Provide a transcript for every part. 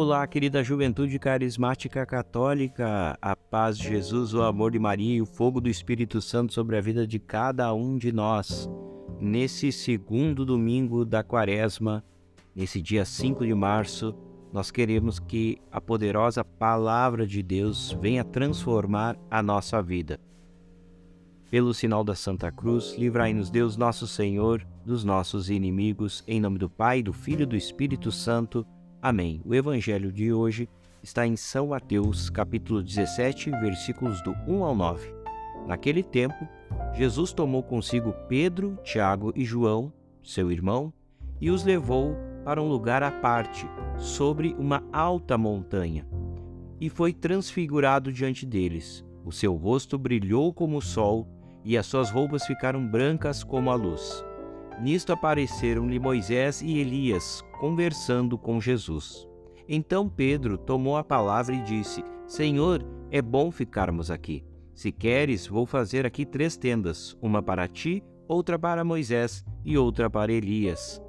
Olá, querida juventude carismática católica, a paz de Jesus, o amor de Maria e o fogo do Espírito Santo sobre a vida de cada um de nós. Nesse segundo domingo da quaresma, nesse dia 5 de março, nós queremos que a poderosa palavra de Deus venha transformar a nossa vida. Pelo sinal da Santa Cruz, livrai-nos Deus nosso Senhor dos nossos inimigos, em nome do Pai, do Filho e do Espírito Santo. Amém. O evangelho de hoje está em São Mateus, capítulo 17, versículos do 1 ao 9. Naquele tempo, Jesus tomou consigo Pedro, Tiago e João, seu irmão, e os levou para um lugar à parte, sobre uma alta montanha, e foi transfigurado diante deles. O seu rosto brilhou como o sol, e as suas roupas ficaram brancas como a luz. Nisto apareceram-lhe Moisés e Elias conversando com Jesus. Então Pedro tomou a palavra e disse: Senhor, é bom ficarmos aqui. Se queres, vou fazer aqui três tendas: uma para ti, outra para Moisés e outra para Elias.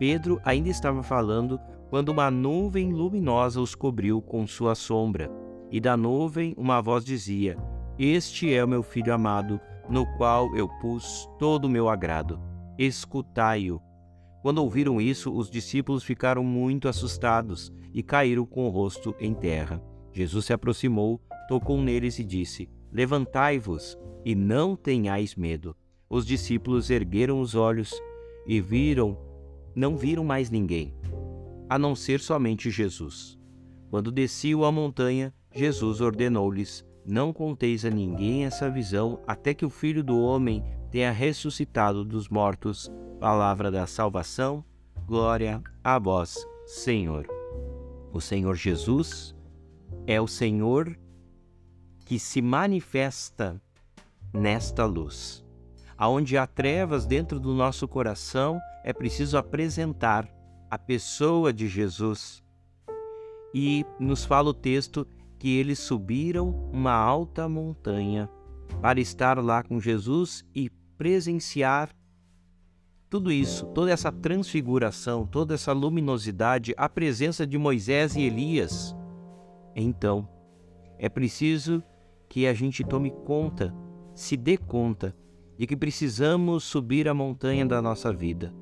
Pedro ainda estava falando quando uma nuvem luminosa os cobriu com sua sombra. E da nuvem uma voz dizia: Este é o meu filho amado, no qual eu pus todo o meu agrado escutai-o. Quando ouviram isso, os discípulos ficaram muito assustados e caíram com o rosto em terra. Jesus se aproximou, tocou neles e disse: Levantai-vos e não tenhais medo. Os discípulos ergueram os olhos e viram, não viram mais ninguém, a não ser somente Jesus. Quando desciam a montanha, Jesus ordenou-lhes: Não conteis a ninguém essa visão até que o filho do homem tenha ressuscitado dos mortos. Palavra da salvação, glória a vós, Senhor. O Senhor Jesus é o Senhor que se manifesta nesta luz. Aonde há trevas dentro do nosso coração, é preciso apresentar a pessoa de Jesus. E nos fala o texto que eles subiram uma alta montanha para estar lá com Jesus e presenciar tudo isso, toda essa transfiguração, toda essa luminosidade, a presença de Moisés e Elias. Então, é preciso que a gente tome conta, se dê conta de que precisamos subir a montanha da nossa vida,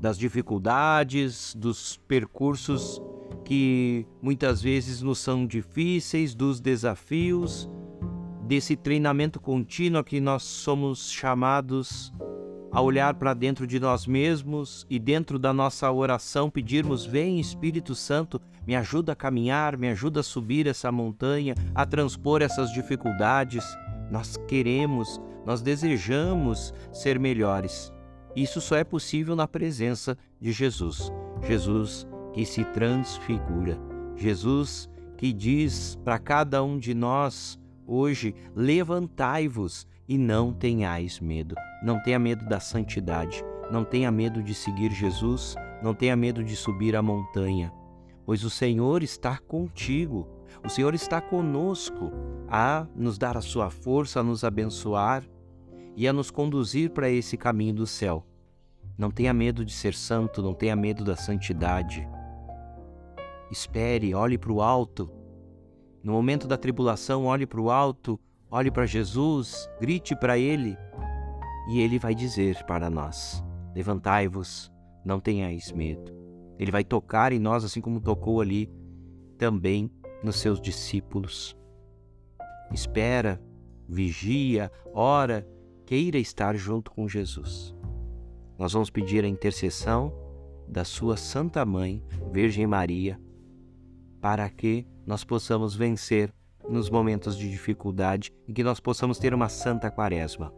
das dificuldades, dos percursos que muitas vezes nos são difíceis, dos desafios, desse treinamento contínuo que nós somos chamados a olhar para dentro de nós mesmos e dentro da nossa oração pedirmos: Vem Espírito Santo, me ajuda a caminhar, me ajuda a subir essa montanha, a transpor essas dificuldades. Nós queremos, nós desejamos ser melhores. Isso só é possível na presença de Jesus. Jesus que se transfigura. Jesus que diz para cada um de nós Hoje, levantai-vos e não tenhais medo. Não tenha medo da santidade, não tenha medo de seguir Jesus, não tenha medo de subir a montanha, pois o Senhor está contigo, o Senhor está conosco a nos dar a sua força, a nos abençoar e a nos conduzir para esse caminho do céu. Não tenha medo de ser santo, não tenha medo da santidade. Espere, olhe para o alto no momento da tribulação, olhe para o alto, olhe para Jesus, grite para Ele, e Ele vai dizer para nós: Levantai-vos, não tenhais medo. Ele vai tocar em nós, assim como tocou ali também nos seus discípulos. Espera, vigia, ora, queira estar junto com Jesus. Nós vamos pedir a intercessão da Sua Santa Mãe, Virgem Maria, para que nós possamos vencer nos momentos de dificuldade e que nós possamos ter uma santa quaresma.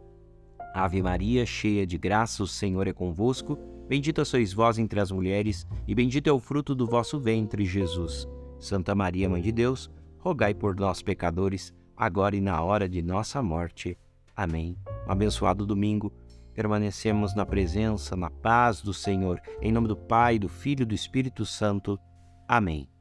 Ave Maria, cheia de graça, o Senhor é convosco. Bendita sois vós entre as mulheres, e bendito é o fruto do vosso ventre, Jesus. Santa Maria, Mãe de Deus, rogai por nós, pecadores, agora e na hora de nossa morte. Amém. Um abençoado domingo. Permanecemos na presença, na paz do Senhor. Em nome do Pai, do Filho e do Espírito Santo. Amém.